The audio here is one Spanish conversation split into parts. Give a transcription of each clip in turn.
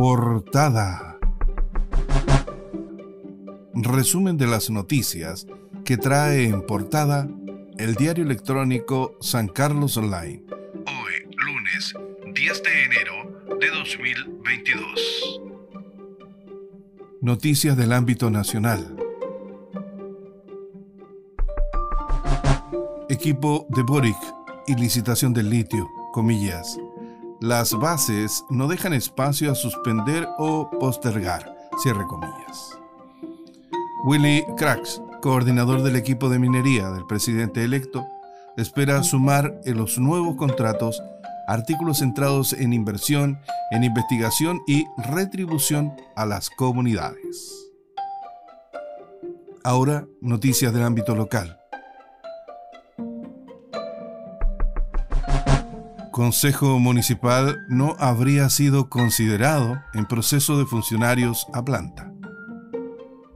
Portada. Resumen de las noticias que trae en portada el diario electrónico San Carlos Online. Hoy, lunes 10 de enero de 2022. Noticias del ámbito nacional. Equipo de Boric y licitación del litio, comillas. Las bases no dejan espacio a suspender o postergar, cierre comillas. Willy Cracks, coordinador del equipo de minería del presidente electo, espera sumar en los nuevos contratos artículos centrados en inversión, en investigación y retribución a las comunidades. Ahora, noticias del ámbito local. Consejo Municipal no habría sido considerado en proceso de funcionarios a planta.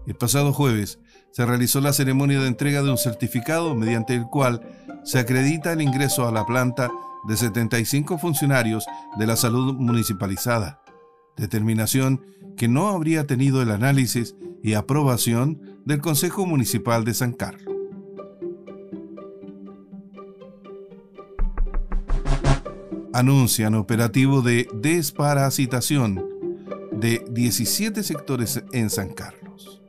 El pasado jueves se realizó la ceremonia de entrega de un certificado mediante el cual se acredita el ingreso a la planta de 75 funcionarios de la salud municipalizada, determinación que no habría tenido el análisis y aprobación del Consejo Municipal de San Carlos. Anuncian operativo de desparasitación de 17 sectores en San Carlos.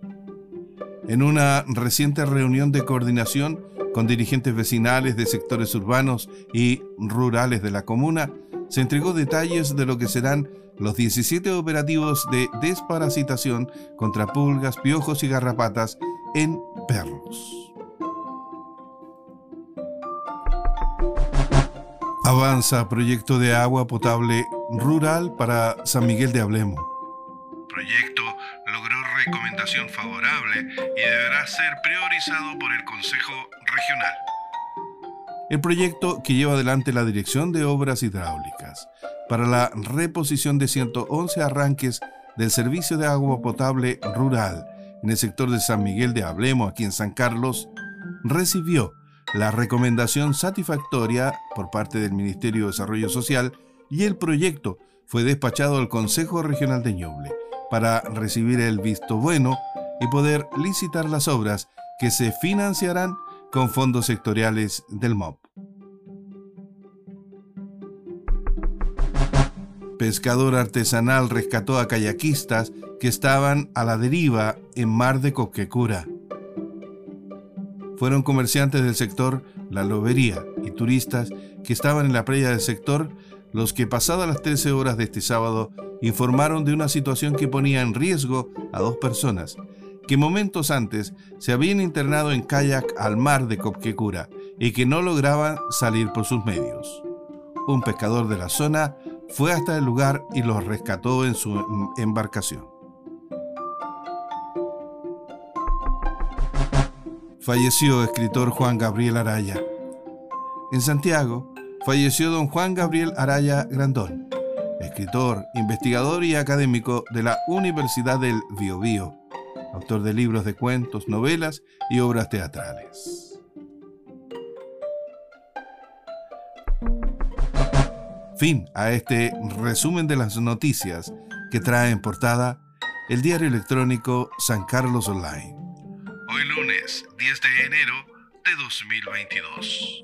En una reciente reunión de coordinación con dirigentes vecinales de sectores urbanos y rurales de la comuna, se entregó detalles de lo que serán los 17 operativos de desparasitación contra pulgas, piojos y garrapatas en perros. Avanza proyecto de agua potable rural para San Miguel de Ablemo. Proyecto logró recomendación favorable y deberá ser priorizado por el Consejo Regional. El proyecto que lleva adelante la Dirección de Obras Hidráulicas para la reposición de 111 arranques del servicio de agua potable rural en el sector de San Miguel de Ablemo, aquí en San Carlos, recibió la recomendación satisfactoria por parte del Ministerio de Desarrollo Social y el proyecto fue despachado al Consejo Regional de Ñuble para recibir el visto bueno y poder licitar las obras que se financiarán con fondos sectoriales del MOP. Pescador artesanal rescató a kayakistas que estaban a la deriva en Mar de Coquecura fueron comerciantes del sector La Lobería y turistas que estaban en la playa del sector los que pasadas las 13 horas de este sábado informaron de una situación que ponía en riesgo a dos personas que momentos antes se habían internado en kayak al mar de Copquecura y que no lograban salir por sus medios. Un pescador de la zona fue hasta el lugar y los rescató en su embarcación. Falleció escritor Juan Gabriel Araya. En Santiago falleció don Juan Gabriel Araya Grandón, escritor, investigador y académico de la Universidad del Biobío, autor de libros de cuentos, novelas y obras teatrales. Fin a este resumen de las noticias que trae en portada el diario electrónico San Carlos Online. Hoy lunes 10 de enero de 2022.